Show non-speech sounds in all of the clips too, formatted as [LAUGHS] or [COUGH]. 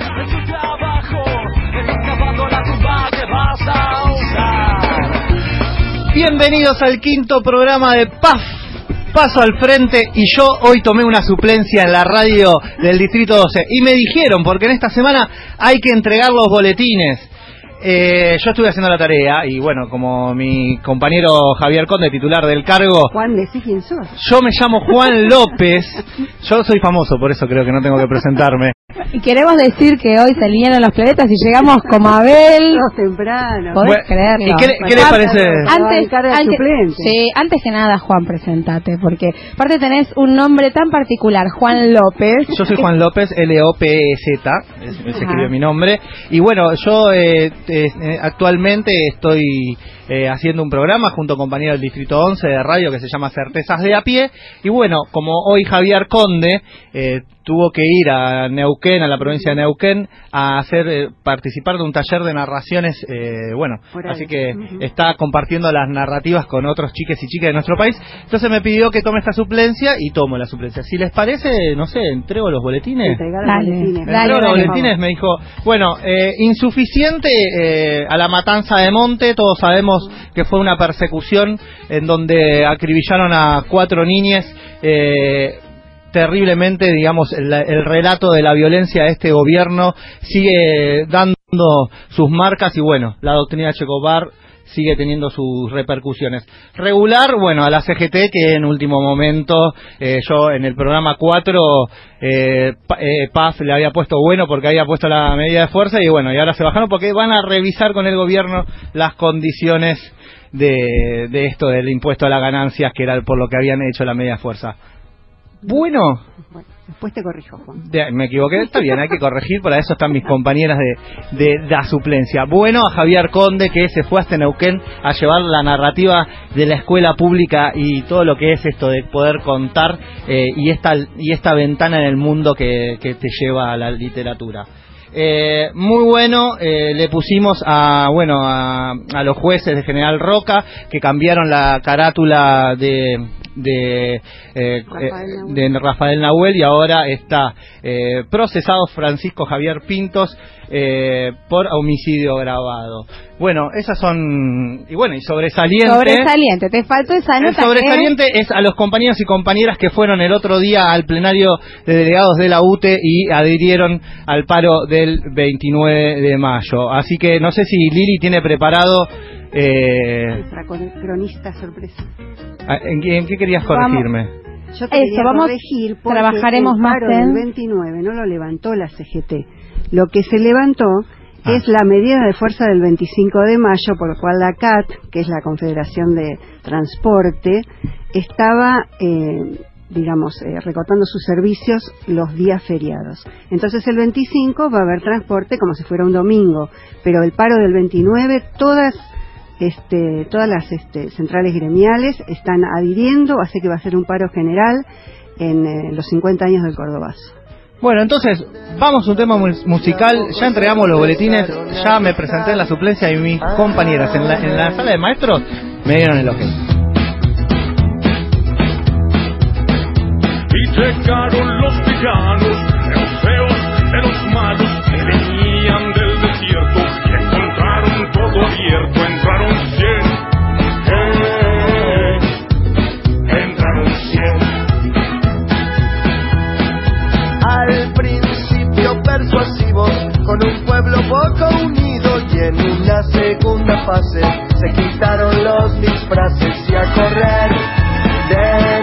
en tu trabajo, escapando la tumba que vas a usar. Bienvenidos al quinto programa de PAF. Paso al frente y yo hoy tomé una suplencia en la radio del Distrito 12 y me dijeron, porque en esta semana hay que entregar los boletines. Eh, yo estuve haciendo la tarea y bueno, como mi compañero Javier Conde, titular del cargo, Juan, decí quién sos. yo me llamo Juan López, yo soy famoso, por eso creo que no tengo que presentarme. Y queremos decir que hoy se alinearon los planetas y llegamos como Abel. [LAUGHS] Sos temprano. ¿Podés Bueno, creerlo? ¿y qué, qué les parece? Antes, cara de antes- suplente. sí, antes que nada, Juan, presentate, porque aparte tenés un nombre tan particular, Juan López. Yo soy Juan López, L-O-P-E-Z, se escribe Ajá. mi nombre. Y bueno, yo eh, eh, actualmente estoy eh, haciendo un programa junto a un compañero del Distrito 11 de radio que se llama Certezas de a pie. Y bueno, como hoy Javier Conde eh, tuvo que ir a Neuquén, a la provincia de Neuquén, a hacer eh, participar de un taller de narraciones, eh, bueno, así que está compartiendo las narrativas con otros chiques y chicas de nuestro país. Entonces me pidió que tome esta suplencia y tomo la suplencia. Si les parece, no sé, entrego los boletines. Entregar los Dale. boletines. Me Dale, entrego los boletines, me dijo, bueno, eh, insuficiente eh, a la matanza de Monte, todos sabemos que fue una persecución en donde acribillaron a cuatro niñas. Eh, terriblemente, digamos, el, el relato de la violencia de este gobierno sigue dando sus marcas y bueno, la doctrina Checobar sigue teniendo sus repercusiones. Regular, bueno, a la CGT que en último momento, eh, yo en el programa 4, eh, eh, Paz le había puesto bueno porque había puesto la medida de fuerza y bueno, y ahora se bajaron porque van a revisar con el gobierno las condiciones de, de esto del impuesto a las ganancias que era por lo que habían hecho la medida de fuerza. Bueno, Bueno, después te corrijo, Juan. de- me equivoqué, está bien, hay que corregir, para eso están mis compañeras de, de la suplencia. Bueno, a Javier Conde, que se fue hasta Neuquén a llevar la narrativa de la escuela pública y todo lo que es esto de poder contar eh, y, esta, y esta ventana en el mundo que, que te lleva a la literatura. Eh, muy bueno, eh, le pusimos a bueno a, a los jueces de General Roca que cambiaron la carátula de de, eh, Rafael eh, de Rafael Nahuel y ahora está eh, procesado Francisco Javier Pintos eh, por homicidio grabado. Bueno, esas son y bueno y sobresaliente. Sobresaliente, te faltó esa El nota. sobresaliente es a los compañeros y compañeras que fueron el otro día al plenario de delegados de la UTE y adhirieron al paro del 29 de mayo. Así que no sé si Lili tiene preparado... eh, Nuestra cronista sorpresa. ¿En, qué- en qué querías Vamos. corregirme? Yo te Eso, quería vamos- corregir porque trabajaremos el más paro en- del 29 no lo levantó la CGT. Lo que se levantó Ah. es la medida de fuerza del 25 de mayo, por lo cual la CAT, que es la Confederación de Transporte, estaba, eh, digamos, eh, recortando sus servicios los días feriados. Entonces el 25 va a haber transporte como si fuera un domingo, pero el paro del 29, todas este, todas las este, centrales gremiales están adhiriendo, así que va a ser un paro general en eh, los 50 años del Cordobazo. Bueno, entonces, vamos a un tema mu- musical, ya entregamos los boletines, ya me presenté en la suplencia y mis compañeras en la, en la sala de maestros me dieron el ok. Y llegaron los villanos, con un pueblo poco unido y en una segunda fase se quitaron los disfraces y a correr, de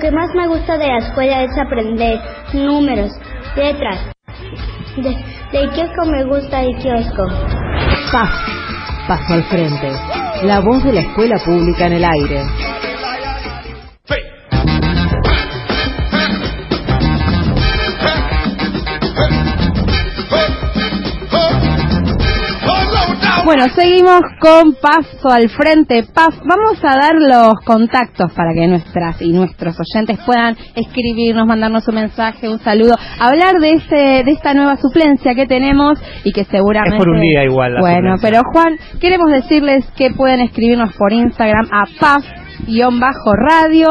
que más me gusta de la escuela es aprender números, letras. De, de kiosco me gusta el kiosco. Paz. Paso al frente. La voz de la escuela pública en el aire. Bueno, seguimos con Paso al Frente. Paz, vamos a dar los contactos para que nuestras y nuestros oyentes puedan escribirnos, mandarnos un mensaje, un saludo, hablar de este, de esta nueva suplencia que tenemos y que seguramente... Es por un día igual la Bueno, suplencia. pero Juan, queremos decirles que pueden escribirnos por Instagram a paz-radio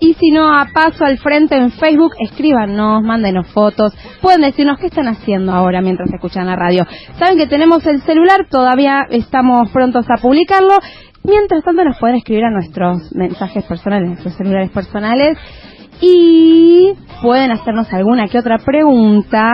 y si no, a paso al frente en Facebook, escríbanos, mándenos fotos, pueden decirnos qué están haciendo ahora mientras escuchan la radio. Saben que tenemos el celular, todavía estamos prontos a publicarlo. Mientras tanto, nos pueden escribir a nuestros mensajes personales, nuestros celulares personales y pueden hacernos alguna que otra pregunta.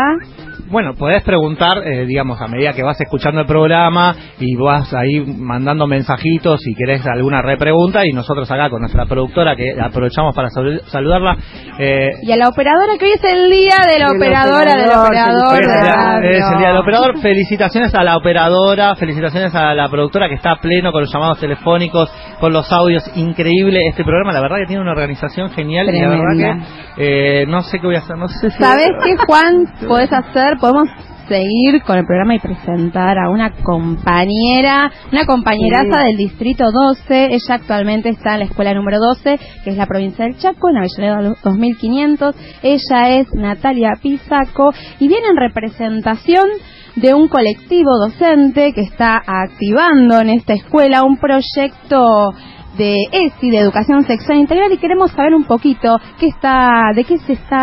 Bueno, podés preguntar, eh, digamos, a medida que vas escuchando el programa y vas ahí mandando mensajitos si querés alguna repregunta y nosotros acá con nuestra productora que aprovechamos para salu- saludarla. eh, Y a la operadora, que hoy es el día de la operadora, del operador, es de el día- radio. es el día del operador. [LAUGHS] Felicitaciones a la operadora, felicitaciones a la productora que está a pleno con los llamados telefónicos, con los audios. Increíble este programa, la verdad que tiene una organización genial y la verdad Tremenda. que eh, no sé qué voy a hacer, no sé si... ¿Sabes qué, Juan? [LAUGHS] Podés hacer, podemos seguir con el programa y presentar a una compañera, una compañeraza del Distrito 12. Ella actualmente está en la escuela número 12, que es la provincia del Chaco, en Avellaneda 2500. Ella es Natalia Pisaco y viene en representación de un colectivo docente que está activando en esta escuela un proyecto de ESI, de Educación Sexual Integral, y queremos saber un poquito qué está, de qué se está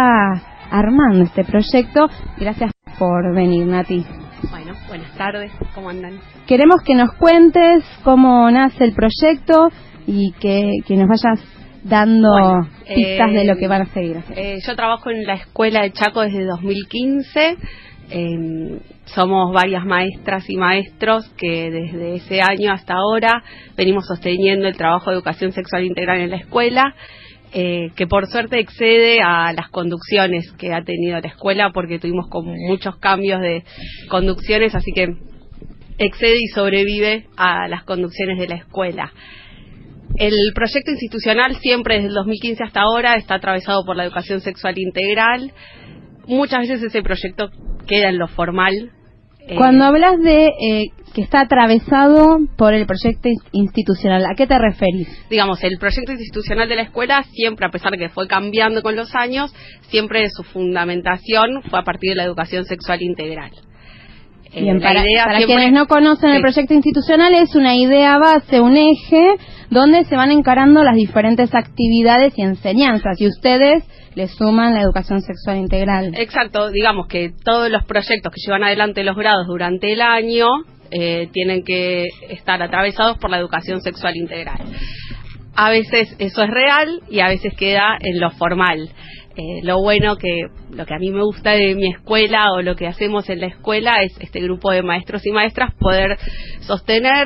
armando este proyecto. Gracias por venir, Nati. Bueno, buenas tardes, ¿cómo andan? Queremos que nos cuentes cómo nace el proyecto y que, que nos vayas dando Bueno, pistas eh, de lo que van a seguir. Eh, yo trabajo en la escuela de Chaco desde 2015. Eh, somos varias maestras y maestros que desde ese año hasta ahora venimos sosteniendo el trabajo de educación sexual integral en la escuela, eh, que por suerte excede a las conducciones que ha tenido la escuela porque tuvimos como muchos cambios de conducciones, así que excede y sobrevive a las conducciones de la escuela. El proyecto institucional siempre desde el 2015 hasta ahora está atravesado por la educación sexual integral. Muchas veces ese proyecto queda en lo formal. Eh, Cuando hablas de eh, que está atravesado por el proyecto in- institucional, ¿a qué te referís? digamos, el proyecto institucional de la escuela siempre, a pesar de que fue cambiando con los años, siempre su fundamentación fue a partir de la educación sexual integral. Eh, Bien, la para, idea para siempre- quienes no conocen el proyecto institucional, es una idea base, un eje, donde se van encarando las diferentes actividades y enseñanzas, y ustedes le suman la educación sexual integral. Exacto, digamos que todos los proyectos que llevan adelante los grados durante el año eh, tienen que estar atravesados por la educación sexual integral. A veces eso es real y a veces queda en lo formal. Eh, lo bueno que lo que a mí me gusta de mi escuela o lo que hacemos en la escuela es este grupo de maestros y maestras poder sostener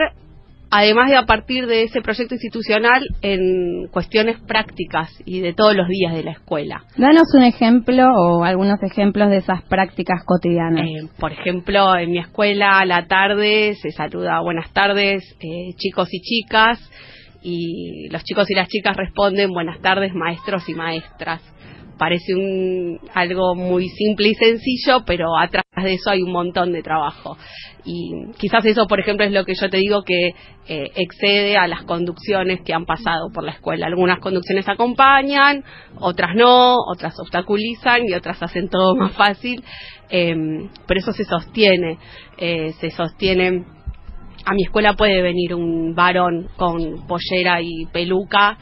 además de a partir de ese proyecto institucional en cuestiones prácticas y de todos los días de la escuela. Danos un ejemplo o algunos ejemplos de esas prácticas cotidianas. Eh, por ejemplo, en mi escuela a la tarde se saluda buenas tardes eh, chicos y chicas y los chicos y las chicas responden buenas tardes maestros y maestras parece un, algo muy simple y sencillo, pero atrás de eso hay un montón de trabajo. Y quizás eso, por ejemplo, es lo que yo te digo que eh, excede a las conducciones que han pasado por la escuela. Algunas conducciones acompañan, otras no, otras obstaculizan y otras hacen todo más fácil, em, pero eso se sostiene, eh, se sostiene a mi escuela puede venir un varón con pollera y peluca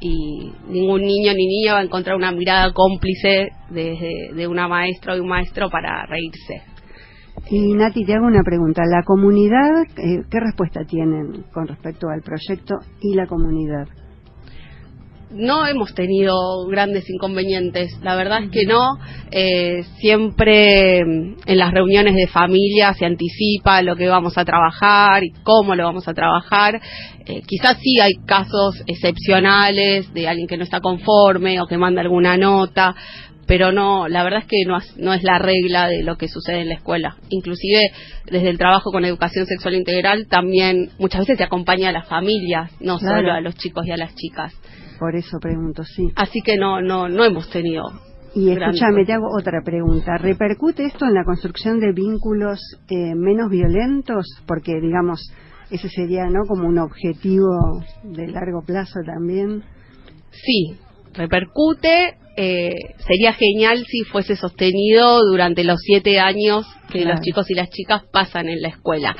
y ningún niño ni niña va a encontrar una mirada cómplice de, de una maestra o de un maestro para reírse. Y Nati, te hago una pregunta. ¿La comunidad, eh, qué respuesta tienen con respecto al proyecto y la comunidad? No hemos tenido grandes inconvenientes, la verdad es que no. Eh, siempre mm, en las reuniones de familia se anticipa lo que vamos a trabajar y cómo lo vamos a trabajar. Eh, quizás sí hay casos excepcionales de alguien que no está conforme o que manda alguna nota, pero no, la verdad es que no, no, es la regla de lo que sucede en la escuela. Inclusive desde el trabajo con educación sexual integral también muchas veces se acompaña a las familias, no solo a los chicos y a las chicas. Por eso pregunto, sí. Así que no, no, no hemos tenido. Y escúchame, te hago otra pregunta. ¿Repercute esto en la construcción de vínculos eh, menos violentos? Porque, digamos, ese sería, ¿no? Como un objetivo de largo plazo también. Sí, repercute. Eh, sería genial si fuese sostenido durante los siete años que los chicos y las chicas pasan en la escuela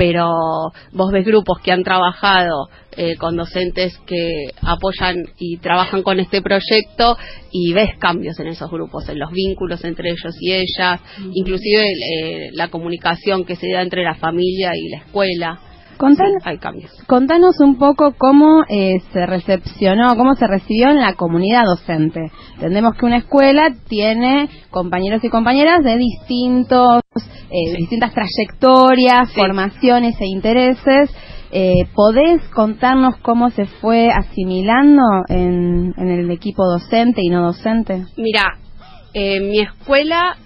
pero vos ves grupos que han trabajado eh, con docentes que apoyan y trabajan con este proyecto y ves cambios en esos grupos, en los vínculos entre ellos y ellas, inclusive eh, la comunicación que se da entre la familia y la escuela. Contanos, hay cambios. Contanos un poco cómo eh, se recepcionó, cómo se recibió en la comunidad docente. Entendemos que una escuela tiene compañeros y compañeras de distintos, eh, distintas trayectorias, formaciones e intereses. Eh, ¿Podés contarnos cómo se fue asimilando en, en el equipo docente y no docente? Mira, en mi escuela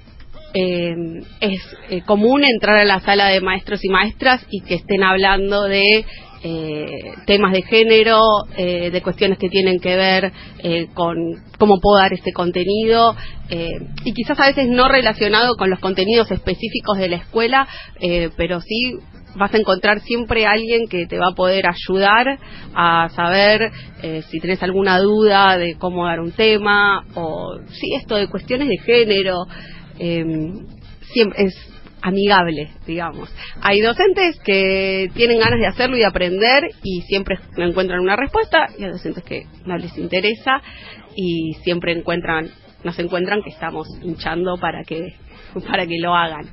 eh, es eh, común entrar a la sala de maestros y maestras y que estén hablando de eh, temas de género, de cuestiones que tienen que ver con cómo puedo dar este contenido y quizás a veces no relacionado con los contenidos específicos de la escuela, pero sí vas a encontrar siempre alguien que te va a poder ayudar a saber si tienes alguna duda de cómo dar un tema o sí esto de cuestiones de género eh, siempre es amigable, digamos. Hay docentes que tienen ganas de hacerlo y de aprender y siempre encuentran una respuesta y hay docentes que no les interesa y siempre encuentran nos encuentran que estamos hinchando para que [LAUGHS] para que lo hagan.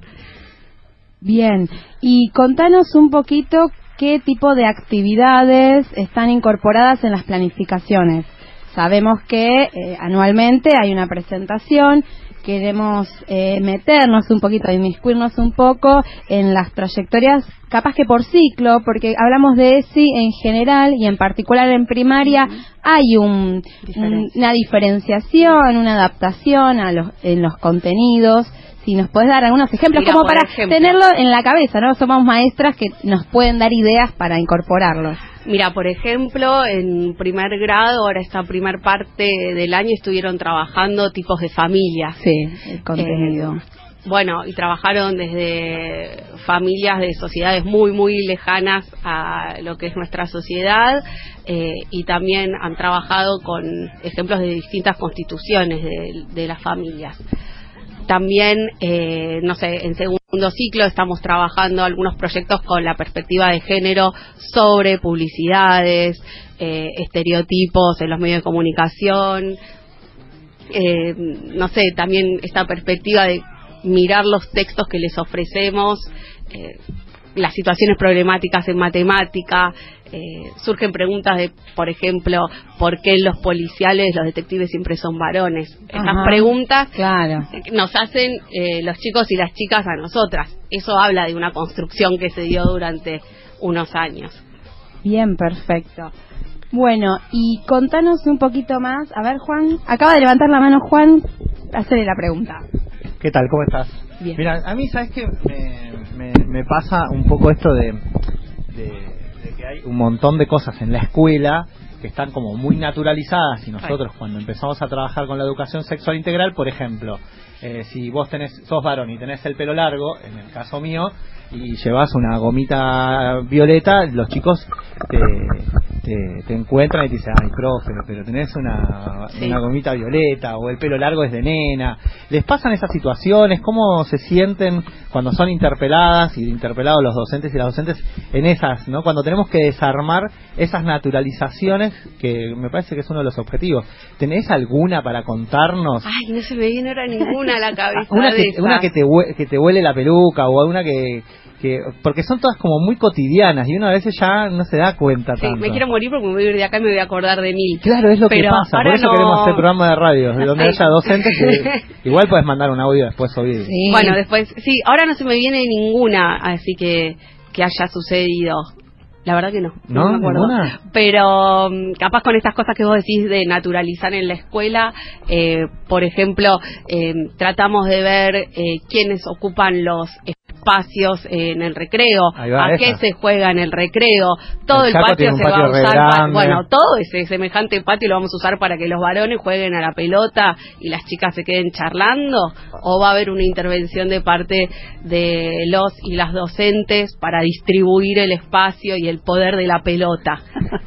Bien, y contanos un poquito qué tipo de actividades están incorporadas en las planificaciones. Sabemos que eh, anualmente hay una presentación queremos eh, meternos un poquito, inmiscuirnos un poco en las trayectorias, capaz que por ciclo, porque hablamos de ESI en general y en particular en primaria, hay un, una diferenciación, una adaptación a los, en los contenidos. Si nos puedes dar algunos ejemplos como para tenerlo en la cabeza, ¿no? Somos maestras que nos pueden dar ideas para incorporarlos. Mira, por ejemplo, en primer grado, ahora esta primer parte del año estuvieron trabajando tipos de familias. Sí, el contenido. Eh, bueno, y trabajaron desde familias de sociedades muy, muy lejanas a lo que es nuestra sociedad eh, y también han trabajado con ejemplos de distintas constituciones de, de las familias. También, eh, no sé, en segundo ciclo estamos trabajando algunos proyectos con la perspectiva de género sobre publicidades, eh, estereotipos en los medios de comunicación. Eh, no sé, también esta perspectiva de mirar los textos que les ofrecemos, las situaciones problemáticas en matemática, eh, surgen preguntas de, por ejemplo, ¿por qué los policiales, los detectives siempre son varones? Esas preguntas nos hacen eh, los chicos y las chicas a nosotras. Eso habla de una construcción que se dio durante unos años. Bien, perfecto. Bueno, y contanos un poquito más. A ver, Juan, acaba de levantar la mano Juan, hacerle la pregunta. ¿Qué tal? ¿Cómo estás? Bien. Mira, a mí, ¿sabes qué? Me, me- me pasa un poco esto de, de- de que hay un montón de cosas en la escuela que están como muy naturalizadas y nosotros cuando empezamos a trabajar con la educación sexual integral, por ejemplo, eh, si vos tenés, sos varón y tenés el pelo largo, en el caso mío, y llevas una gomita violeta, los chicos te, te, te encuentran y te dicen, ay, profe, pero tenés una, Sí. una gomita violeta o el pelo largo es de nena. ¿Les pasan esas situaciones? ¿Cómo se sienten cuando son interpeladas y interpelados los docentes y las docentes en esas, ¿no? Cuando tenemos que desarmar esas naturalizaciones que me parece que es uno de los objetivos. ¿Tenés alguna para contarnos? Ay, no se me viene ahora ninguna a la [LAUGHS] cabeza. una que, una que te que te huele la peluca o una que, que porque son todas como muy cotidianas y uno a veces ya no se da cuenta Sí, tanto. me quiero morir porque me voy a ir de acá y me voy a acordar de mil. Claro, es lo que pasa. Por ahora eso no- queremos hacer programa de radio, de donde haya [LAUGHS] docentes que [LAUGHS] igual puedes mandar un audio después o vídeo. Sí. Bueno, después, sí, ahora no se me viene ninguna, así que que haya sucedido. La verdad que no. ¿No? me acuerdo. ¿Ninguna? Pero mm, capaz con estas cosas que vos decís de naturalizar en la escuela, eh, por ejemplo, eh, tratamos de ver eh, quiénes ocupan los espacios en el recreo, a esa. qué se juega en el recreo, todo El patio se va a usar, pa- grande. bueno, todo ese semejante patio lo vamos a usar para que los varones jueguen a la pelota y las chicas se queden charlando o va a haber una intervención de parte de los y las docentes para distribuir el espacio y el poder de la pelota,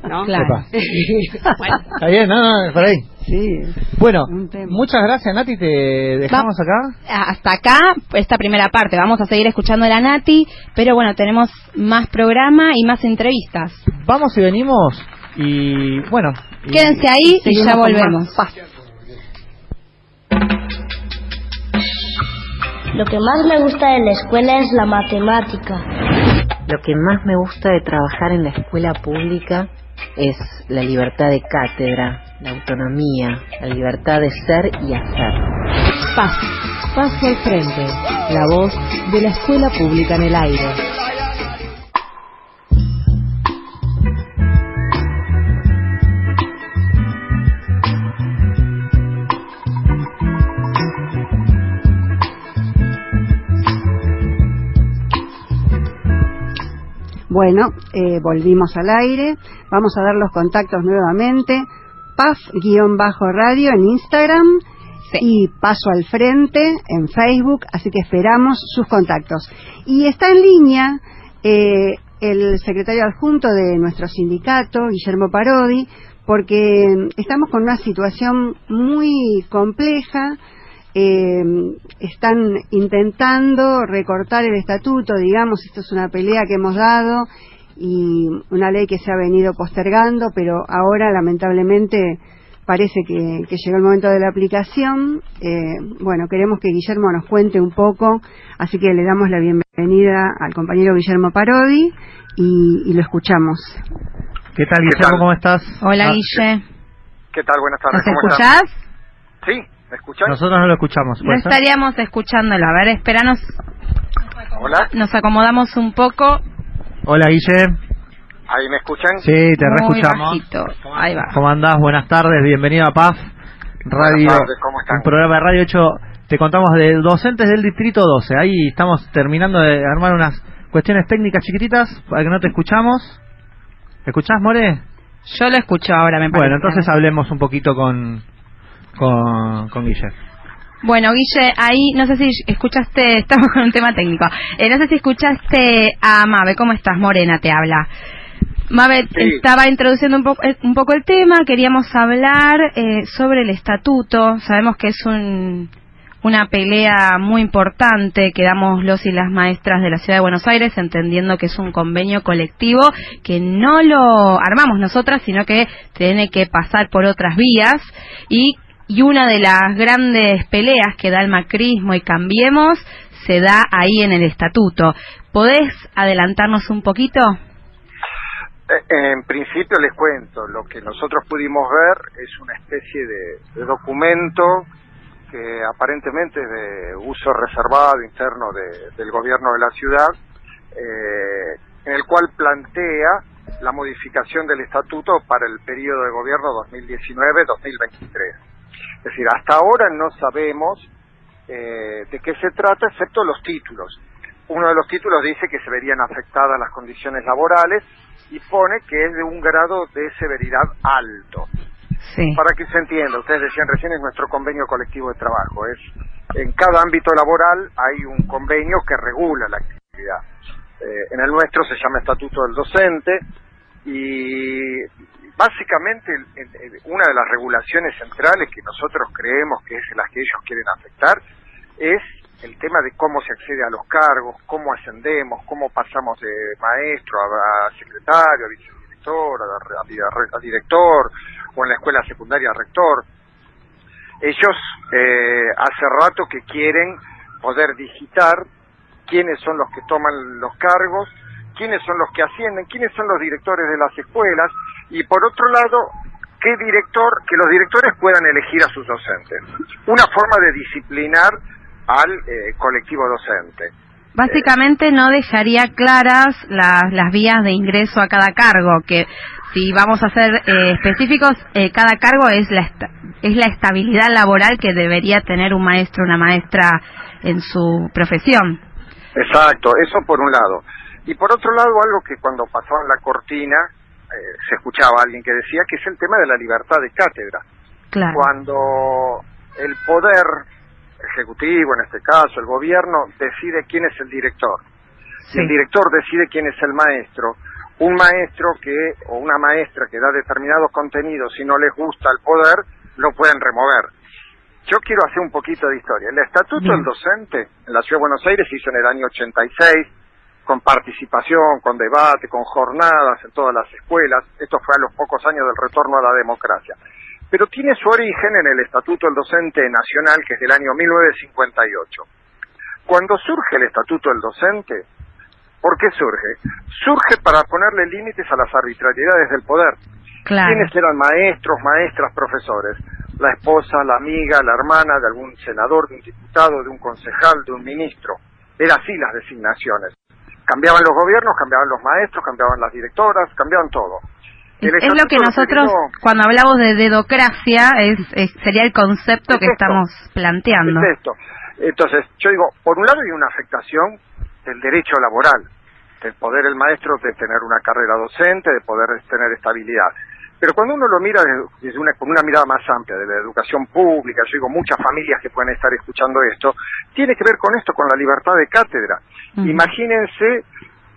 ¿no? Claro. [LAUGHS] Bueno, Está bien, no, no, por ahí. Sí. Bueno, muchas gracias Nati, te dejamos acá. hasta acá esta primera parte. Vamos a seguir escuchando a la Nati, pero bueno, tenemos más programa y más entrevistas. Vamos y venimos y bueno. y- Quédense ahí y ya volvemos. Lo que más me gusta de la escuela es la matemática. Lo que más me gusta de trabajar en la escuela pública es la libertad de cátedra, la autonomía, la libertad de ser y hacer. Paz, paso al frente, la voz de la escuela pública en el aire. Bueno, eh, volvimos al aire. Vamos a dar los contactos nuevamente. PAF-radio en Instagram y Paso al Frente en Facebook. Así que esperamos sus contactos. Y está en línea eh, el secretario adjunto de nuestro sindicato, Guillermo Parodi, porque estamos con una situación muy compleja eh, están intentando recortar el estatuto, digamos, esto es una pelea que hemos dado y una ley que se ha venido postergando, pero ahora lamentablemente parece que, que llegó el momento de la aplicación. Eh, bueno, queremos que Guillermo nos cuente un poco, así que le damos la bienvenida al compañero Guillermo Parodi y, y lo escuchamos. ¿Qué tal Guillermo? ¿Cómo estás? Hola, Ah, Guille. ¿Qué tal? Buenas tardes. ¿Nos ¿Cómo escuchás? Sí, ¿me escuchan? Nosotros no lo escuchamos. No estaríamos escuchándolo. A ver, esperanos. Hola, Nos acomodamos un poco. Hola Guille. ¿ahí me escuchan? Sí, te Muy reescuchamos. bajito. Ahí va. ¿Cómo andás? Buenas tardes, bienvenido a PAF Radio. Buenas tardes, ¿cómo están? Un programa de radio hecho, te contamos de docentes del Distrito 12. Ahí estamos terminando de armar unas cuestiones técnicas chiquititas para que no te escuchamos. ¿Escuchás, More? Yo lo escucho ahora, me parece. Bueno, entonces hablemos un poquito con, con, con Guille. Bueno, Guille, ahí no sé si escuchaste, [LAUGHS] estamos con un tema técnico. Eh, no sé si escuchaste a Mabe, ¿cómo estás? Morena te habla. Mabe Sí. estaba introduciendo un, poco un poco el tema, queríamos hablar eh, sobre el estatuto. Sabemos que es un, una pelea muy importante que damos los y las maestras de la Ciudad de Buenos Aires, entendiendo que es un convenio colectivo que no lo armamos nosotras, sino que tiene que pasar por otras vías y y una de las grandes peleas que da el macrismo y cambiemos se da ahí en el estatuto. ¿Podés adelantarnos un poquito? Eh, En principio les cuento, lo que nosotros pudimos ver es una especie de, documento que aparentemente es de uso reservado interno de- del gobierno de la ciudad, eh, en el cual plantea la modificación del estatuto para el periodo de gobierno 2019-2023. Es decir, hasta ahora no sabemos eh, de qué se trata, excepto los títulos. Uno de los títulos dice que se verían afectadas las condiciones laborales y pone que es de un grado de severidad alto. Para que se entienda, ustedes decían recién es nuestro convenio colectivo de trabajo. Es en cada ámbito laboral hay un convenio que regula la actividad. Eh, en el nuestro se llama Estatuto del Docente y básicamente una de las regulaciones centrales que nosotros creemos que es las que ellos quieren afectar es el tema de cómo se accede a los cargos, cómo ascendemos, cómo pasamos de maestro a, secretario, a vicedirector, a, director, o en la escuela secundaria a rector. Ellos eh, hace rato que quieren poder digitar quiénes son los que toman los cargos, quiénes son los que ascienden, quiénes son los directores de las escuelas y por otro lado, qué director, que los directores puedan elegir a sus docentes. Una forma de disciplinar al eh, colectivo docente. Básicamente no dejaría claras las vías de ingreso a cada cargo, que si vamos a ser eh, específicos, eh, cada cargo es la, es la estabilidad laboral que debería tener un maestro o una maestra en su profesión. Exacto, eso por un lado. Y por otro lado, algo que cuando pasaba en la cortina, se escuchaba a alguien que decía que es el tema de la libertad de cátedra. Claro. Cuando el poder ejecutivo, en este caso, el gobierno, decide quién es el director. El director decide quién es el maestro, un maestro que o una maestra que da determinados contenidos, si no les gusta el poder, lo pueden remover. Yo quiero hacer un poquito de historia. El estatuto del docente en la Ciudad de Buenos Aires se hizo en el año 86, con participación, con debate, con jornadas en todas las escuelas. Esto fue a los pocos años del retorno a la democracia pero tiene su origen en el Estatuto del Docente Nacional, que es del año 1958. Cuando surge el Estatuto del Docente, ¿por qué surge? Surge para ponerle límites a las arbitrariedades del poder. ¿Quiénes eran maestros, maestras, profesores? La esposa, la amiga, la hermana de algún senador, de un diputado, de un concejal, de un ministro. Eran así las designaciones. Cambiaban los gobiernos, cambiaban los maestros, cambiaban las directoras, cambiaban todo. Es lo que nosotros, cuando hablamos de dedocracia, es, sería el concepto que estamos planteando. Entonces, yo digo, por un lado hay una afectación del derecho laboral, del poder el maestro de tener una carrera docente, de poder tener estabilidad. Pero cuando uno lo mira desde una, con una mirada más amplia de la educación pública, yo digo, muchas familias que pueden estar escuchando esto, tiene que ver con esto, con la libertad de cátedra. Imagínense,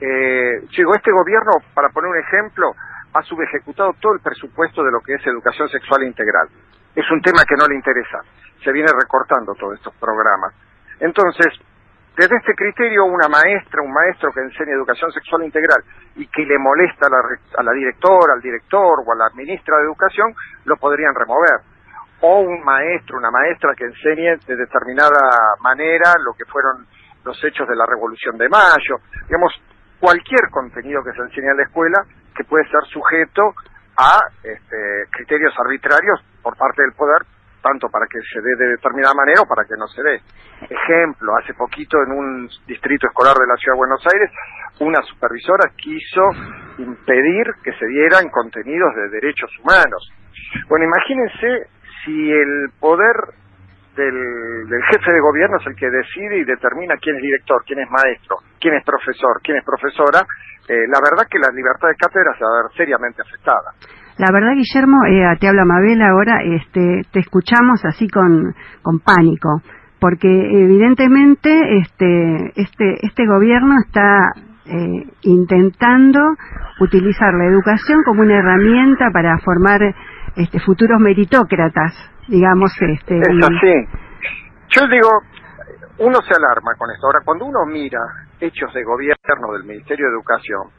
eh, yo digo, este gobierno, para poner un ejemplo, ha subejecutado todo el presupuesto de lo que es educación sexual integral. Es un tema que no le interesa. Se viene recortando todos estos programas. Entonces, desde este criterio, una maestra, un maestro que enseña educación sexual integral y que le molesta a la, a la directora, al director o a la ministra de educación, lo podrían remover. O un maestro, una maestra que enseñe de determinada manera lo que fueron los hechos de la Revolución de Mayo. Digamos, cualquier contenido que se enseñe en la escuela que puede ser sujeto a este, criterios arbitrarios por parte del poder, tanto para que se dé de determinada manera o para que no se dé. Ejemplo, hace poquito en un distrito escolar de la Ciudad de Buenos Aires, una supervisora quiso impedir que se dieran contenidos de derechos humanos. Bueno, imagínense si el poder del, jefe de gobierno es el que decide y determina quién es director, quién es maestro, quién es profesor, quién es profesora, eh, la verdad que la libertad de cátedra se va a ver seriamente afectada. La verdad, Guillermo, eh, te habla Mabel ahora, este, te escuchamos así con, con pánico, porque evidentemente este, este, este gobierno está eh, intentando utilizar la educación como una herramienta para formar este, futuros meritócratas, digamos. Este, es así. Yo digo, uno se alarma con esto. Ahora, cuando uno mira hechos de gobierno del Ministerio de Educación,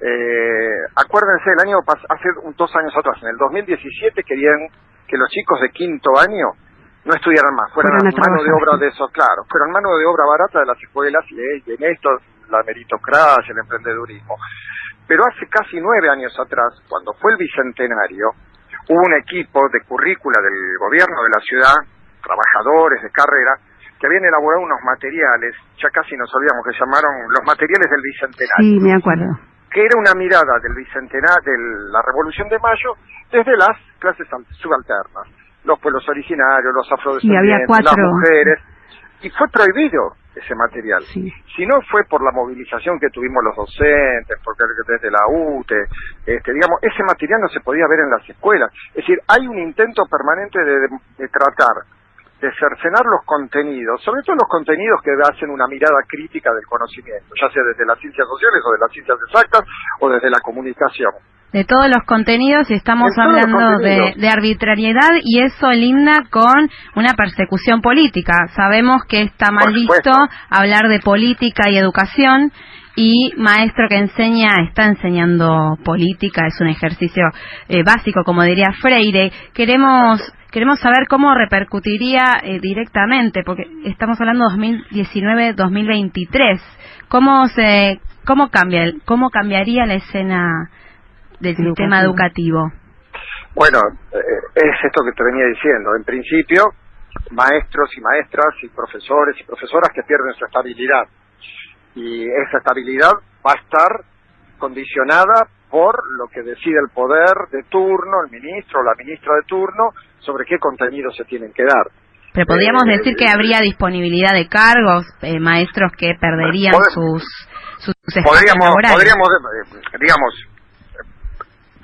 eh, acuérdense, el año hace dos años atrás, en el 2017, querían que los chicos de quinto año no estudiaran más, fueran mano de obra de esos, claro, fueron mano de obra barata de las escuelas y en esto la meritocracia, el emprendedurismo. Pero hace casi nueve años atrás, cuando fue el bicentenario, hubo un equipo de currícula del gobierno de la ciudad, trabajadores de carrera, que habían elaborado unos materiales, ya casi nos olvidamos, que llamaron los materiales del Bicentenario. Sí, me acuerdo. Que era una mirada del bicentenario, de la Revolución de Mayo, desde las clases subalternas, los pueblos originarios, los afrodescendientes, las mujeres, y fue prohibido ese material. Si no fue por la movilización que tuvimos los docentes, porque desde la UTE, este, digamos, ese material no se podía ver en las escuelas. Es decir, hay un intento permanente de, tratar de cercenar los contenidos, sobre todo los contenidos que hacen una mirada crítica del conocimiento, ya sea desde las ciencias sociales o de las ciencias exactas o desde la comunicación de todos los contenidos y estamos hablando de, arbitrariedad y eso linda con una persecución política. Sabemos que está mal visto hablar de política y educación y maestro que enseña está enseñando política, es un ejercicio eh, básico, como diría Freire. Queremos queremos saber cómo repercutiría eh, directamente, porque estamos hablando 2019-2023. ¿Cómo se cómo cambia cómo cambiaría la escena del sistema educativo? Bueno, eh, es esto que te venía diciendo. En principio, maestros y maestras y profesores y profesoras que pierden su estabilidad. Y esa estabilidad va a estar condicionada por lo que decide el poder de turno, el ministro o la ministra de turno, sobre qué contenidos se tienen que dar. Pero podríamos eh, decir que habría disponibilidad de cargos, eh, maestros que perderían sus, sus podríamos, podríamos, digamos,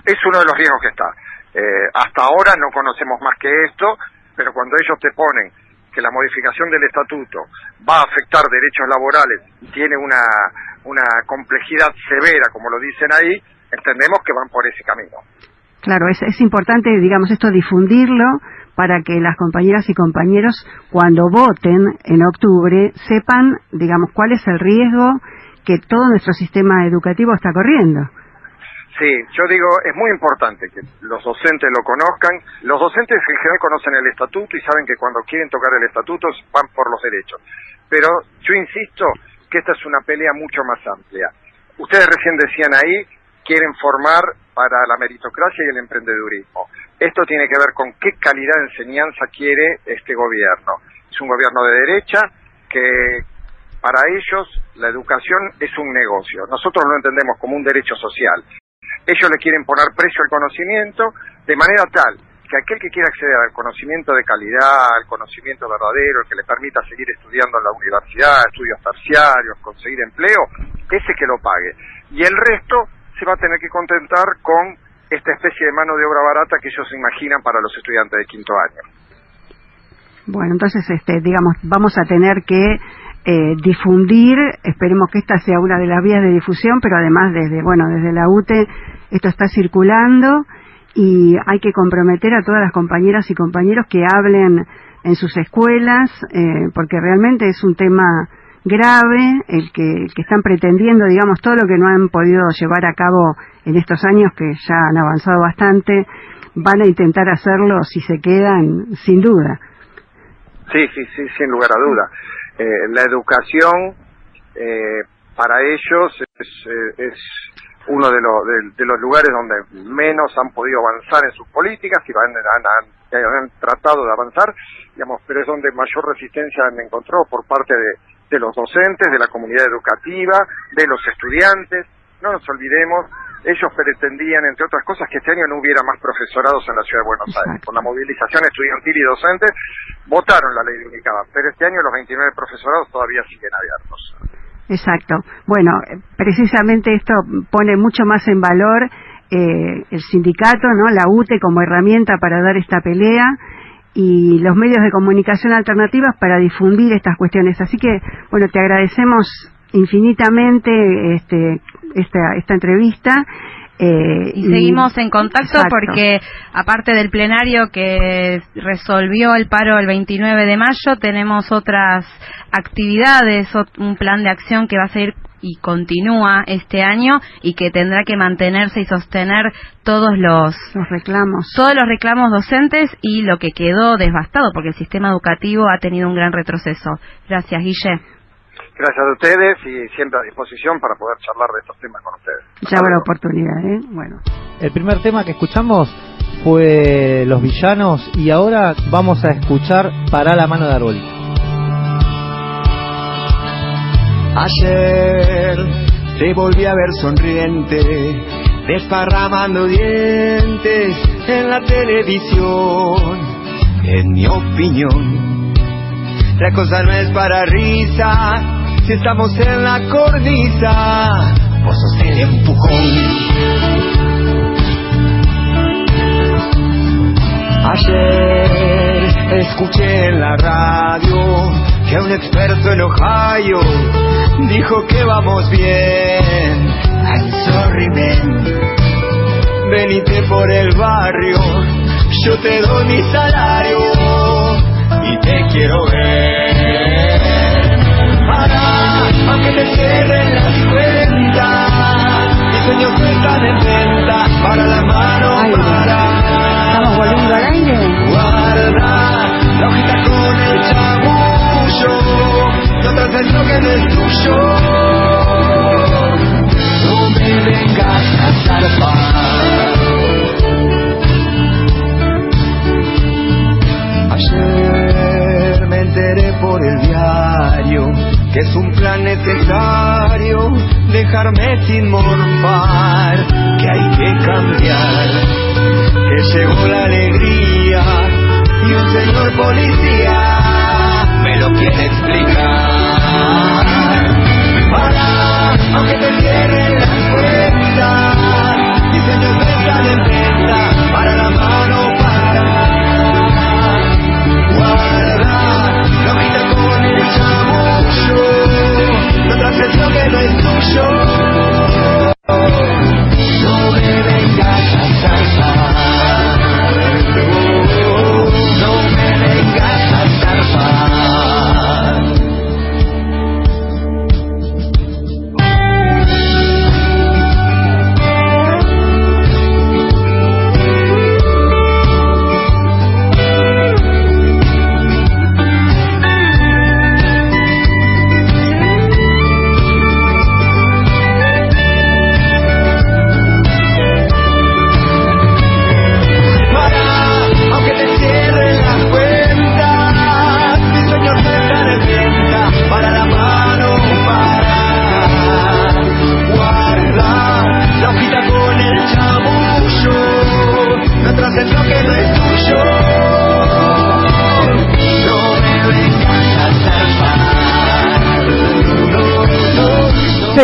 es uno de los riesgos que está. Eh, hasta ahora no conocemos más que esto, pero cuando ellos te ponen que la modificación del estatuto va a afectar derechos laborales y tiene una, una complejidad severa, como lo dicen ahí, entendemos que van por ese camino. Claro, es, es importante, digamos, esto difundirlo para que las compañeras y compañeros, cuando voten en octubre, sepan, digamos, cuál es el riesgo que todo nuestro sistema educativo está corriendo. Sí, yo digo, es muy importante que los docentes lo conozcan. Los docentes en general conocen el estatuto y saben que cuando quieren tocar el estatuto van por los derechos. Pero yo insisto que esta es una pelea mucho más amplia. Ustedes recién decían ahí, quieren formar para la meritocracia y el emprendedurismo. Esto tiene que ver con qué calidad de enseñanza quiere este gobierno. Es un gobierno de derecha que para ellos la educación es un negocio. Nosotros lo entendemos como un derecho social ellos le quieren poner precio al conocimiento de manera tal que aquel que quiera acceder al conocimiento de calidad, al conocimiento verdadero, el que le permita seguir estudiando en la universidad, estudios terciarios, conseguir empleo, ese que lo pague. Y el resto se va a tener que contentar con esta especie de mano de obra barata que ellos imaginan para los estudiantes de quinto año. Bueno, entonces, este, digamos, vamos a tener que eh, difundir, esperemos que esta sea una de las vías de difusión, pero además desde, bueno, desde la UTE esto está circulando y hay que comprometer a todas las compañeras y compañeros que hablen en sus escuelas, eh, porque realmente es un tema grave el que, que están pretendiendo, digamos, todo lo que no han podido llevar a cabo en estos años, que ya han avanzado bastante, van a intentar hacerlo si se quedan, sin duda. Sí, sí, sí, sin lugar a duda. Eh, la educación eh, para ellos es, eh, es uno de, los de, los lugares donde menos han podido avanzar en sus políticas y van, han, han, tratado de avanzar, digamos, pero es donde mayor resistencia han encontrado por parte de, de los docentes, de la comunidad educativa, de los estudiantes. No nos olvidemos ellos pretendían, entre otras cosas, que este año no hubiera más profesorados en la ciudad de Buenos Aires. Con la movilización estudiantil y docente, votaron la ley de Unicaba, pero este año los 29 profesorados todavía siguen abiertos. Exacto. Bueno, precisamente esto pone mucho más en valor eh, el sindicato, ¿no? La UTE como herramienta para dar esta pelea y los medios de comunicación alternativas para difundir estas cuestiones. Así que, bueno, te agradecemos infinitamente este, esta, esta entrevista. Eh, y, seguimos en contacto porque aparte del plenario que resolvió el paro el 29 de mayo, tenemos otras actividades, un plan de acción que va a seguir y continúa este año y que tendrá que mantenerse y sostener todos los, los reclamos todos los reclamos docentes y lo que quedó devastado porque el sistema educativo ha tenido un gran retroceso. Gracias, Guille. Gracias a ustedes y siempre a disposición para poder charlar de estos temas con ustedes. Ya habrá oportunidad, ¿eh? Bueno. El primer tema que escuchamos fue Los Villanos y ahora vamos a escuchar Para la mano de Arbolito. Ayer te volví a ver sonriente, desparramando dientes en la televisión. En mi opinión, la cosa no es para risa, si estamos en la cornisa, vos sos el empujón. Ayer escuché en la radio que un experto en Ohio dijo que vamos bien. I'm sorry, man. Venite por el barrio, yo te doy mi salario y te quiero ver. Para, aunque te cierren las cuentas, mis sueños no están en venta. Para la mano, para. Estamos volviendo al aire.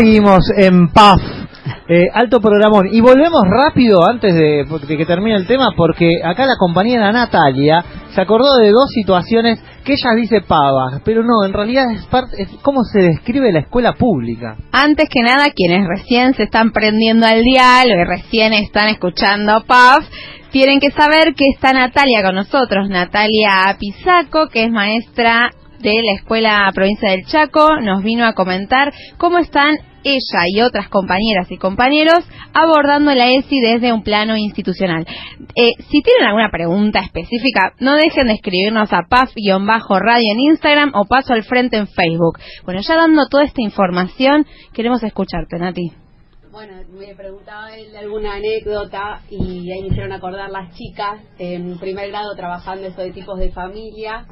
Seguimos en PAF. eh, alto programón. Y volvemos rápido antes de, que termine el tema, porque acá la compañera Natalia se acordó de dos situaciones que ella dice pavas, pero no, en realidad es, parte, es cómo se describe la escuela pública. Antes que nada, quienes recién se están prendiendo al dial o recién están escuchando PAF, tienen que saber que está Natalia con nosotros, Natalia Pisaco, que es maestra de la Escuela Provincia del Chaco, nos vino a comentar cómo están ella y otras compañeras y compañeros abordando la ESI desde un plano institucional. Eh, si tienen alguna pregunta específica, no dejen de escribirnos a paf-radio en Instagram o paso al frente en Facebook. Bueno, ya dando toda esta información, queremos escucharte, Nati. Bueno, me preguntaba él alguna anécdota y ahí me hicieron acordar las chicas en primer grado trabajando eso de tipos de familia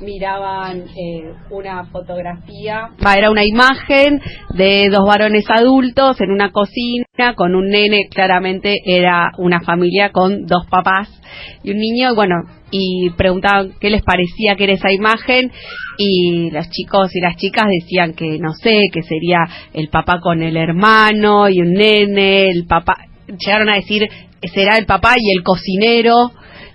miraban eh, una fotografía, va, era una imagen de dos varones adultos en una cocina con un nene, claramente era una familia con dos papás y un niño, bueno, y preguntaban qué les parecía que era esa imagen y los chicos y las chicas decían que no sé, que sería el papá con el hermano y un nene, el papá, llegaron a decir será el papá y el cocinero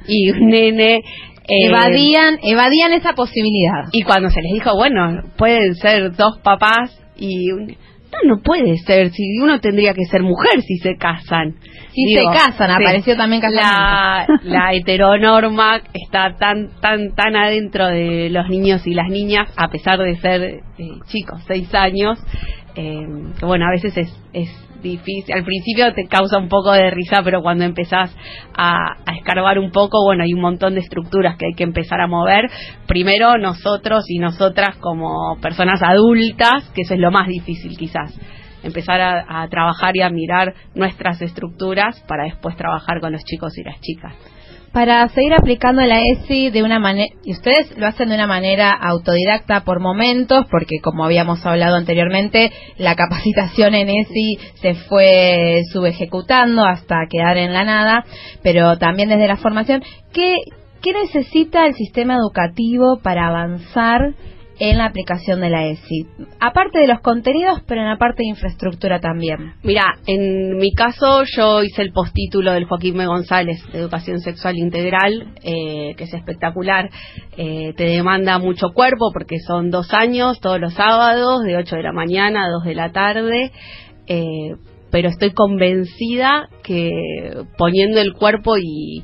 y un nene eh, evadían, evadían esa posibilidad. y cuando se les dijo, bueno, pueden ser dos papás y un... No, no puede ser, si uno tendría que ser mujer si se casan. Si se casan, apareció también la, la heteronorma está tan tan tan adentro de los niños y las niñas, a pesar de ser eh, chicos, seis años, eh, que bueno, a veces es, es difícil. Al principio te causa un poco de risa, pero cuando empezás a, escarbar un poco, bueno, hay un montón de estructuras que hay que empezar a mover. Primero nosotros y nosotras como personas adultas, que eso es lo más difícil quizás. empezar a, a trabajar y a mirar nuestras estructuras para después trabajar con los chicos y las chicas para seguir aplicando la ESI de una manera, y ustedes lo hacen de una manera autodidacta por momentos, porque como habíamos hablado anteriormente, la capacitación en ESI se fue subejecutando hasta quedar en la nada, pero también desde la formación, ¿qué, qué necesita el sistema educativo para avanzar en la aplicación de la ESI. Aparte de los contenidos, pero en la parte de infraestructura también. Mira, en mi caso yo hice el postítulo del Joaquín. González Educación Sexual Integral, eh, que es espectacular. Eh, te demanda mucho cuerpo porque son dos años, todos los sábados, de 8 de la mañana a 2 de la tarde. Eh, pero estoy convencida que poniendo el cuerpo y,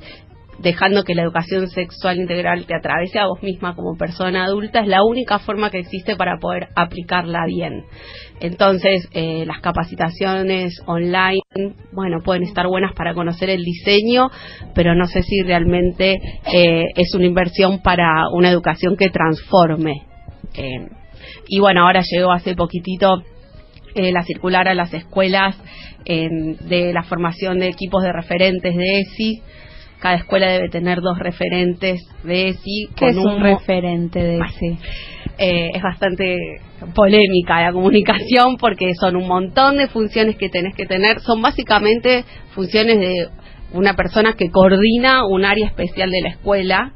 dejando que la educación sexual integral te atravese a vos misma como persona adulta, es la única forma que existe para poder aplicarla bien. Entonces, eh, las capacitaciones online, bueno, pueden estar buenas para conocer el diseño, pero no sé si realmente eh, es una inversión para una educación que transforme. Eh, y bueno, ahora llegó hace poquitito la circular a las escuelas de la formación de equipos de referentes de ESI, cada escuela debe tener dos referentes de ESI. ¿Qué es un, referente de ESI? Eh, es bastante polémica la comunicación porque son un montón de funciones que tenés que tener. Son básicamente funciones de una persona que coordina un área especial de la escuela,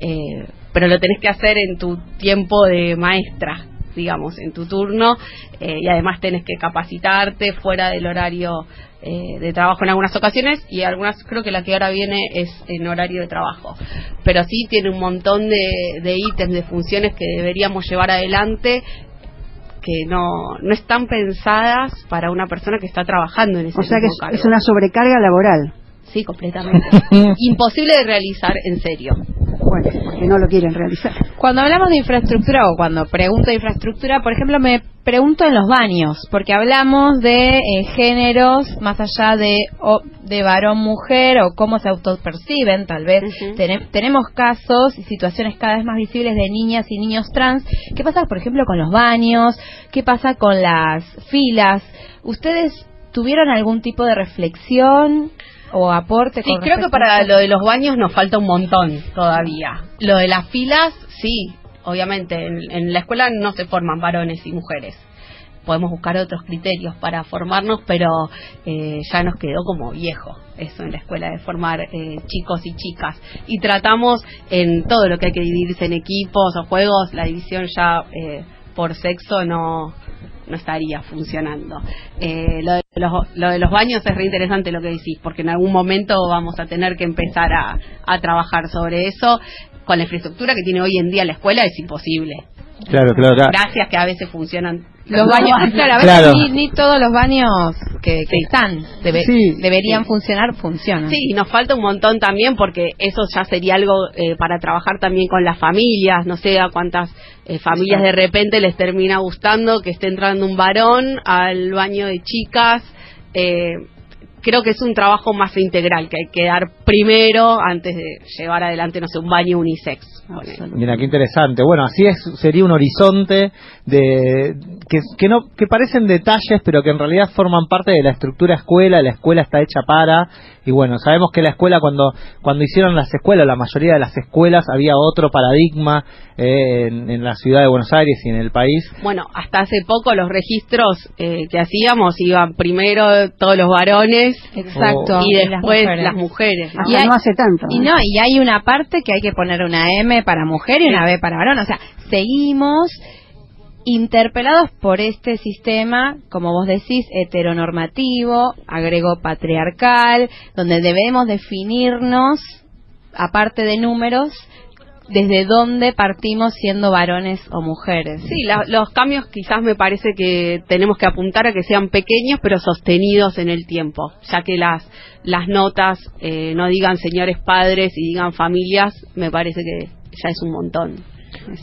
eh, pero lo tenés que hacer en tu tiempo de maestra digamos, en tu turno eh, y además tenés que capacitarte fuera del horario eh, de trabajo en algunas ocasiones y algunas creo que la que ahora viene es en horario de trabajo. Pero sí tiene un montón de, ítems, de funciones que deberíamos llevar adelante que no, no están pensadas para una persona que está trabajando en ese O sea que es una sobrecarga laboral. Sí, completamente. [LAUGHS] Imposible de realizar en serio. Bueno, porque no lo quieren realizar. Cuando hablamos de infraestructura o cuando pregunto de infraestructura, por ejemplo, me pregunto en los baños, porque hablamos de eh, géneros más allá de, de varón-mujer o cómo se autoperciben, tal vez. tenemos casos y situaciones cada vez más visibles de niñas y niños trans. ¿Qué pasa, por ejemplo, con los baños? ¿Qué pasa con las filas? ¿Ustedes tuvieron algún tipo de reflexión? O aporte. Sí, creo que para lo de los baños nos falta un montón todavía. Lo de las filas, sí, obviamente. En, la escuela no se forman varones y mujeres. Podemos buscar otros criterios para formarnos, pero eh, ya nos quedó como viejo eso en la escuela de formar eh, chicos y chicas. Y tratamos en todo lo que hay que dividirse en equipos o juegos, la división ya eh, por sexo no, no estaría funcionando. Eh, lo, de los, lo de los baños es reinteresante lo que decís, porque en algún momento vamos a tener que empezar a, a trabajar sobre eso. Con la infraestructura que tiene hoy en día la escuela es imposible. Claro, claro, Gracias que a veces funcionan los baños. Claro, a veces Ni, ni, todos los baños que, están deberían funcionar, funcionan. Sí, y nos falta un montón también porque eso ya sería algo eh, para trabajar también con las familias. No sé a cuántas eh, familias de repente les termina gustando que esté entrando un varón al baño de chicas. Eh, creo que es un trabajo más integral que hay que dar primero antes de llevar adelante, no sé, un baño unisex. Mira, qué interesante. Bueno, así es, sería un horizonte de que, que, no que parecen detalles, pero que en realidad forman parte de la estructura escuela. La escuela está hecha para y bueno, sabemos que la escuela cuando cuando hicieron las escuelas, la mayoría de las escuelas había otro paradigma eh, en, la ciudad de Buenos Aires y en el país. Bueno, hasta hace poco los registros eh, que hacíamos iban primero todos los varones, exacto, y después las mujeres. Y no hace tanto. Y no, y hay una parte que hay que poner una M para mujer y una B para varón, o sea, seguimos interpelados por este sistema, como vos decís, heteronormativo, agrego patriarcal, donde debemos definirnos, aparte de números, desde dónde partimos siendo varones o mujeres. Sí, los cambios quizás me parece que tenemos que apuntar a que sean pequeños pero sostenidos en el tiempo, ya que las, las notas eh, no digan señores padres y digan familias, me parece que ya es un montón.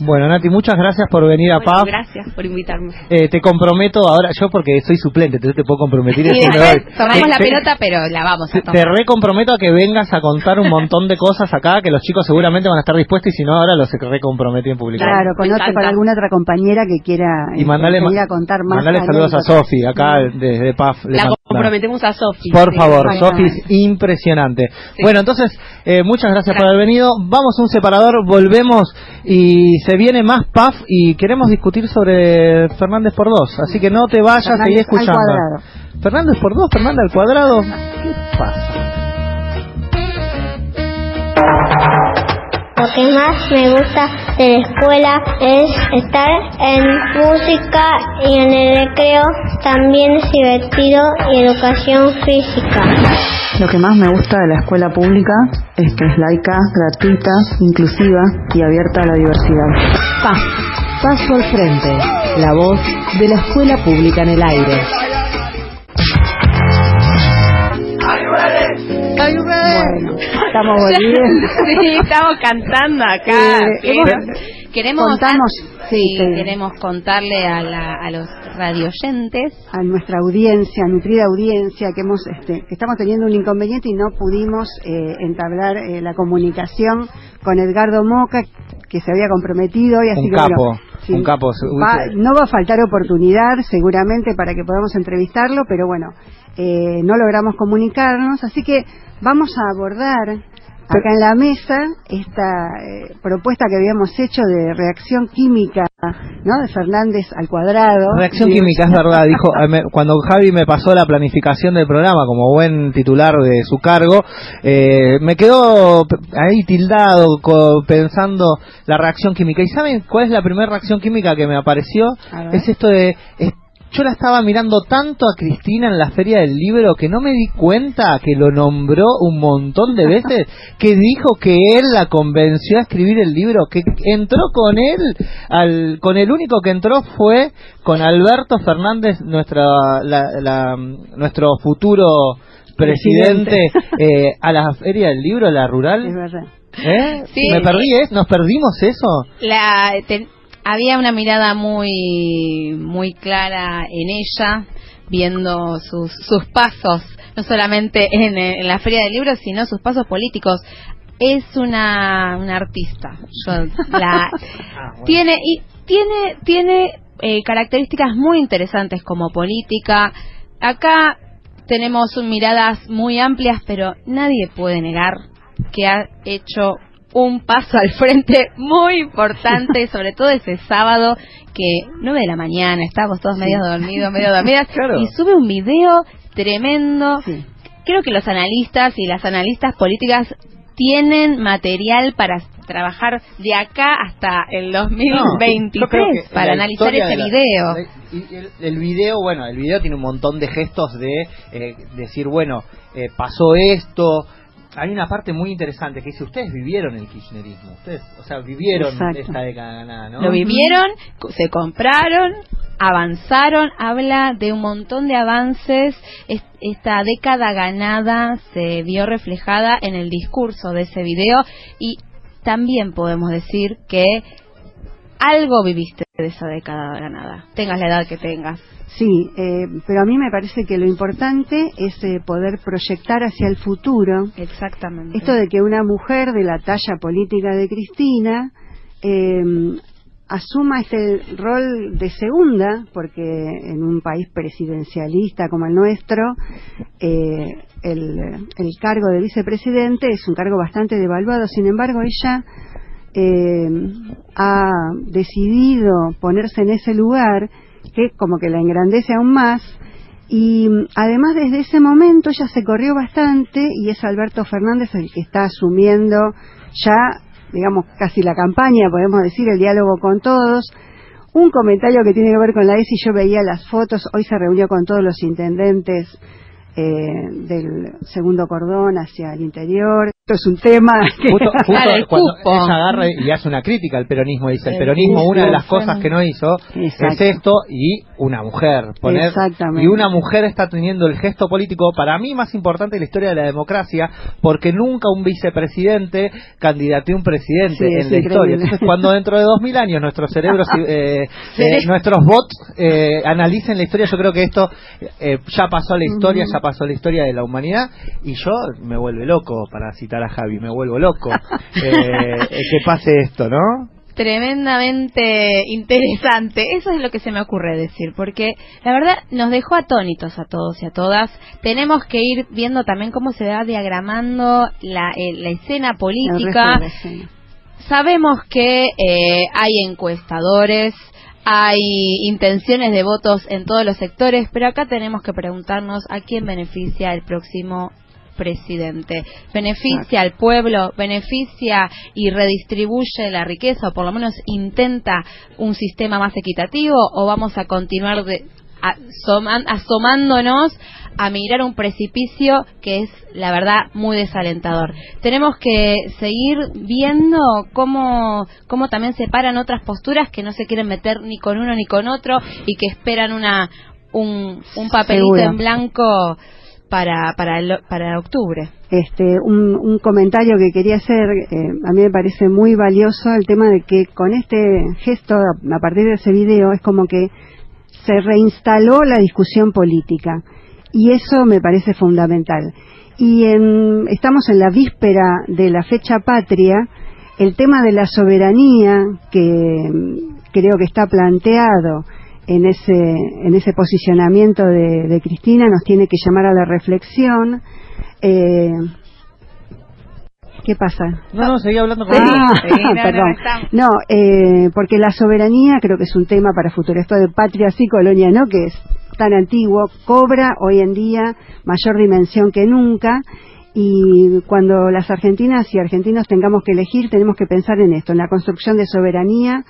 Bueno, Nati, muchas gracias por venir a Bueno, PAF. gracias por invitarme. Eh, te comprometo ahora, yo porque soy suplente, entonces te puedo comprometer. Y después tomamos la te- pelota, pero la vamos a tomar. te recomprometo a que vengas a contar un montón de cosas acá, que los chicos seguramente van a estar dispuestos y si no, ahora los recomprometí en público. Claro, con, otra, con alguna otra compañera que quiera Y este, mandale, venir a contar más. mandale saludos a. Sofi, acá desde PAF. La manda- comprometemos a Sofi. Por Sí, favor. Sofi, es impresionante. Sí. Bueno, entonces, eh, muchas gracias por haber venido. Vamos a un separador, volvemos y se viene más PAF y queremos discutir sobre Fernández por dos. Así que no te vayas, Fernández seguí escuchando. Fernández por dos, Fernández al cuadrado. ¿Qué pasa? Lo que más me gusta de la escuela es estar en música y en el recreo. También es divertido y educación física. Lo que más me gusta de la escuela pública es que es laica, gratuita, inclusiva y abierta a la diversidad. PAF, Paso al Frente, la voz de la escuela pública en el aire. Bueno, estamos [LAUGHS] volviendo. sí, estamos cantando acá. Eh, hemos- queremos contamos, sí, sí, que- queremos contarle a, la- a los radioyentes. A nuestra audiencia, nutrida audiencia, que hemos, este, que estamos teniendo un inconveniente y no pudimos eh, entablar eh, la comunicación con Edgardo Moca, que se había comprometido y así Un que capo, bueno, sí, un capo. va- no va a faltar oportunidad seguramente para que podamos entrevistarlo, pero bueno, eh, no logramos comunicarnos, así que vamos a abordar acá en la mesa esta eh, propuesta que habíamos hecho de reacción química, ¿no? De Fernández al cuadrado. Reacción Sí. química, es verdad. Dijo eh, me- cuando Javi me pasó la planificación del programa como buen titular de su cargo, eh, me quedó ahí tildado co- pensando la reacción química. ¿Y saben cuál es la primera reacción química que me apareció? Es esto de yo la estaba mirando tanto a Cristina en la feria del libro que no me di cuenta que lo nombró un montón de veces, [LAUGHS] que dijo que él la convenció a escribir el libro, que entró con él, al, con el único que entró fue con Alberto Fernández, nuestra, la- la- nuestro futuro presidente, eh, a la feria del libro, la Es rural. verdad. ¿Eh? Sí. ¿Me perdí, eh? ¿Nos perdimos eso? la te- había una mirada muy muy clara en ella viendo sus sus pasos no solamente en, en la feria del libro sino sus pasos políticos. Es una una artista. Yo la [LAUGHS] [LAUGHS] tiene y tiene tiene eh, características muy interesantes como política. Acá tenemos miradas muy amplias pero nadie puede negar que ha hecho un paso al frente muy importante, [LAUGHS] sobre todo ese sábado que 9 de la mañana, estábamos todos medio dormidos, medio dormidas, [LAUGHS] Claro. y sube un video tremendo. Creo que los analistas y las analistas políticas tienen material para trabajar de acá hasta el No, 2023 yo creo que para analizar ese la- video. de- y el, el video, bueno, el video tiene un montón de gestos de eh, decir, bueno, eh, pasó esto. Hay una parte muy interesante que dice, ustedes vivieron el kirchnerismo, ustedes, o sea, vivieron Exacto. esta década ganada, ¿no? Lo vivieron, se compraron, avanzaron, habla de un montón de avances. Es- Esta década ganada se vio reflejada en el discurso de ese video y también podemos decir que algo viviste de esa década ganada, tengas la edad que tengas. Sí, eh, pero a mí me parece que lo importante es eh, poder proyectar hacia el futuro. Exactamente. Esto de que una mujer de la talla política de Cristina eh, asuma este rol de segunda, porque en un país presidencialista como el nuestro, eh, el, el cargo de vicepresidente es un cargo bastante devaluado. Sin embargo, ella eh, ha decidido ponerse en ese lugar que como que la engrandece aún más y además desde ese momento ya se corrió bastante y es Alberto Fernández el que está asumiendo ya digamos casi la campaña podemos decir el diálogo con todos. Un comentario que tiene que ver con la ESI yo veía las fotos hoy se reunió con todos los intendentes eh, del segundo cordón hacia el interior esto es un tema que... Justo, justo [LAUGHS] Claro, cuando ella agarra y hace una crítica al peronismo, dice, el El peronismo una de las cosas que no hizo Exacto. es esto y una mujer. Poner, Exactamente. y una mujer está teniendo el gesto político, para mí más importante de la historia de la democracia, porque nunca un vicepresidente candidateó un presidente Sí, en la increíble. historia. Entonces, cuando dentro de dos mil años nuestros cerebros, [LAUGHS] eh, eh, nuestros bots eh, analicen la historia, yo creo que esto eh, ya pasó a la historia, ya pasó a la historia de la humanidad, y yo me vuelve loco, para citar a Javi, me vuelvo loco [LAUGHS] eh, eh, que pase esto, ¿no? Tremendamente interesante. Eso es lo que se me ocurre decir, porque la verdad nos dejó atónitos a todos y a todas. Tenemos que ir viendo también cómo se va diagramando la, eh, la escena política. la escena. Sabemos que eh, hay encuestadores, hay intenciones de votos en todos los sectores, pero acá tenemos que preguntarnos a quién beneficia el próximo presidente. ¿Beneficia al pueblo? ¿Beneficia y redistribuye la riqueza? ¿O por lo menos intenta un sistema más equitativo? ¿O vamos a continuar de, asoman- asomándonos a mirar un precipicio que es, la verdad, muy desalentador. Tenemos que seguir viendo cómo, cómo también se paran otras posturas que no se quieren meter ni con uno ni con otro y que esperan una un, un papelito Seguro. en blanco para, para, el- para octubre. este, un, un comentario que quería hacer, eh, a mí me parece muy valioso el tema de que con este gesto, a partir de ese video, es como que se reinstaló la discusión política y eso me parece fundamental. Y en- estamos en la víspera de la fecha patria, el tema de la soberanía que mm, creo que está planteado en ese, en ese posicionamiento de, de Cristina nos tiene que llamar a la reflexión. Eh, ¿Qué pasa? No, no, seguí hablando con Ah, [LAUGHS] sí, no, perdón. No, eh, porque la soberanía creo que es un tema para futuro. Esto de patria sí, colonia no, que es tan antiguo, cobra hoy en día mayor dimensión que nunca. Y cuando las argentinas y argentinos tengamos que elegir, tenemos que pensar en esto, en la construcción de soberanía,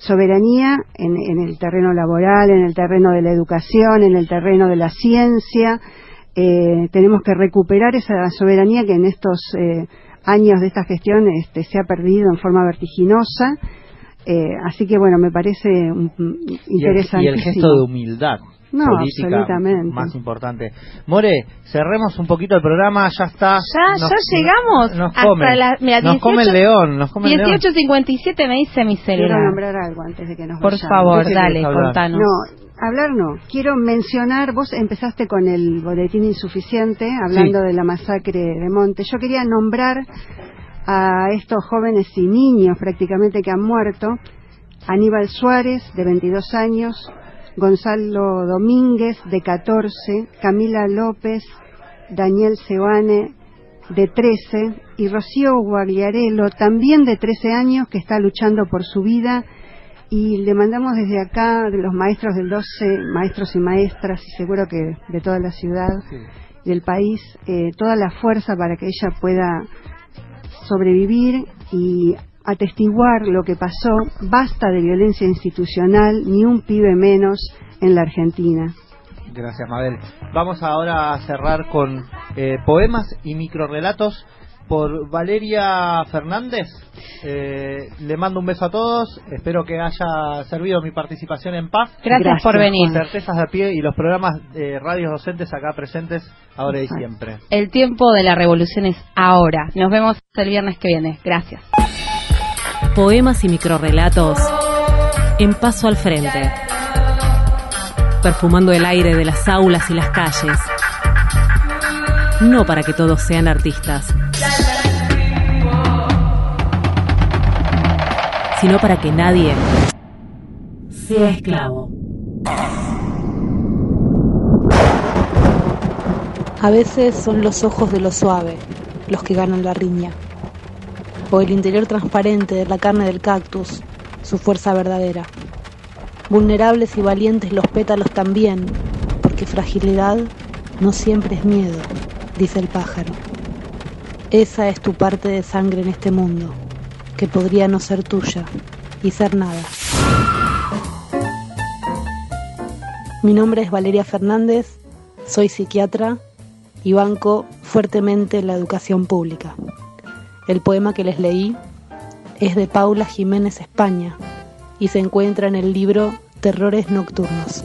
soberanía en, en el terreno laboral, en el terreno de la educación, en el terreno de la ciencia. Eh, tenemos que recuperar esa soberanía que en estos eh, años de esta gestión este, se ha perdido en forma vertiginosa. Eh, así que bueno, me parece un- un y el, interesante. y el gesto de humildad No, política absolutamente. más importante. More, cerremos un poquito el programa, ya está. Ya, Nos- ya llegamos. Nos hasta come, la- mira, nos come el 18 león, nos come el león. 18.57 me dice mi Quiero celular. nombrar algo antes de que nos Por vayamos. favor, ¿De qué dale, contanos. No, hablar no. Quiero mencionar, vos empezaste con el boletín insuficiente, hablando Sí. de la masacre de Monte. Yo quería nombrar a estos jóvenes y niños prácticamente que han muerto. Aníbal Suárez, de 22 años, Gonzalo Domínguez, de 14, Camila López, Daniel Sebane, de 13, y Rocío Guagliarello, también de 13 años, que está luchando por su vida. Y le mandamos desde acá, de los maestros del 12, maestros y maestras, y seguro que de toda la ciudad, del país, eh, toda la fuerza para que ella pueda sobrevivir y atestiguar lo que pasó. Basta de violencia institucional, ni un pibe menos en la Argentina. Gracias, Mabel. Vamos ahora a cerrar con eh, poemas y microrelatos por Valeria Fernández. Eh, le mando un beso a todos. Espero que haya servido mi participación en PAF. Gracias, Gracias, por venir. Certezas de pie y los programas de radios docentes acá presentes ahora y siempre. El tiempo de la revolución es ahora. Nos vemos el viernes que viene. Gracias. Poemas y microrrelatos en paso al frente. Perfumando el aire de las aulas y las calles. No para que todos sean artistas, sino para que nadie sea esclavo. A veces son los ojos de lo suave los que ganan la riña, o el interior transparente de la carne del cactus, su fuerza verdadera. Vulnerables y valientes los pétalos también, porque fragilidad no siempre es miedo, dice el pájaro. Esa es tu parte de sangre en este mundo, que podría no ser tuya y ser nada. Mi nombre es Valeria Fernández, soy psiquiatra y banco fuertemente la educación pública. El poema que les leí es de Paula Jiménez España y se encuentra en el libro Terrores Nocturnos.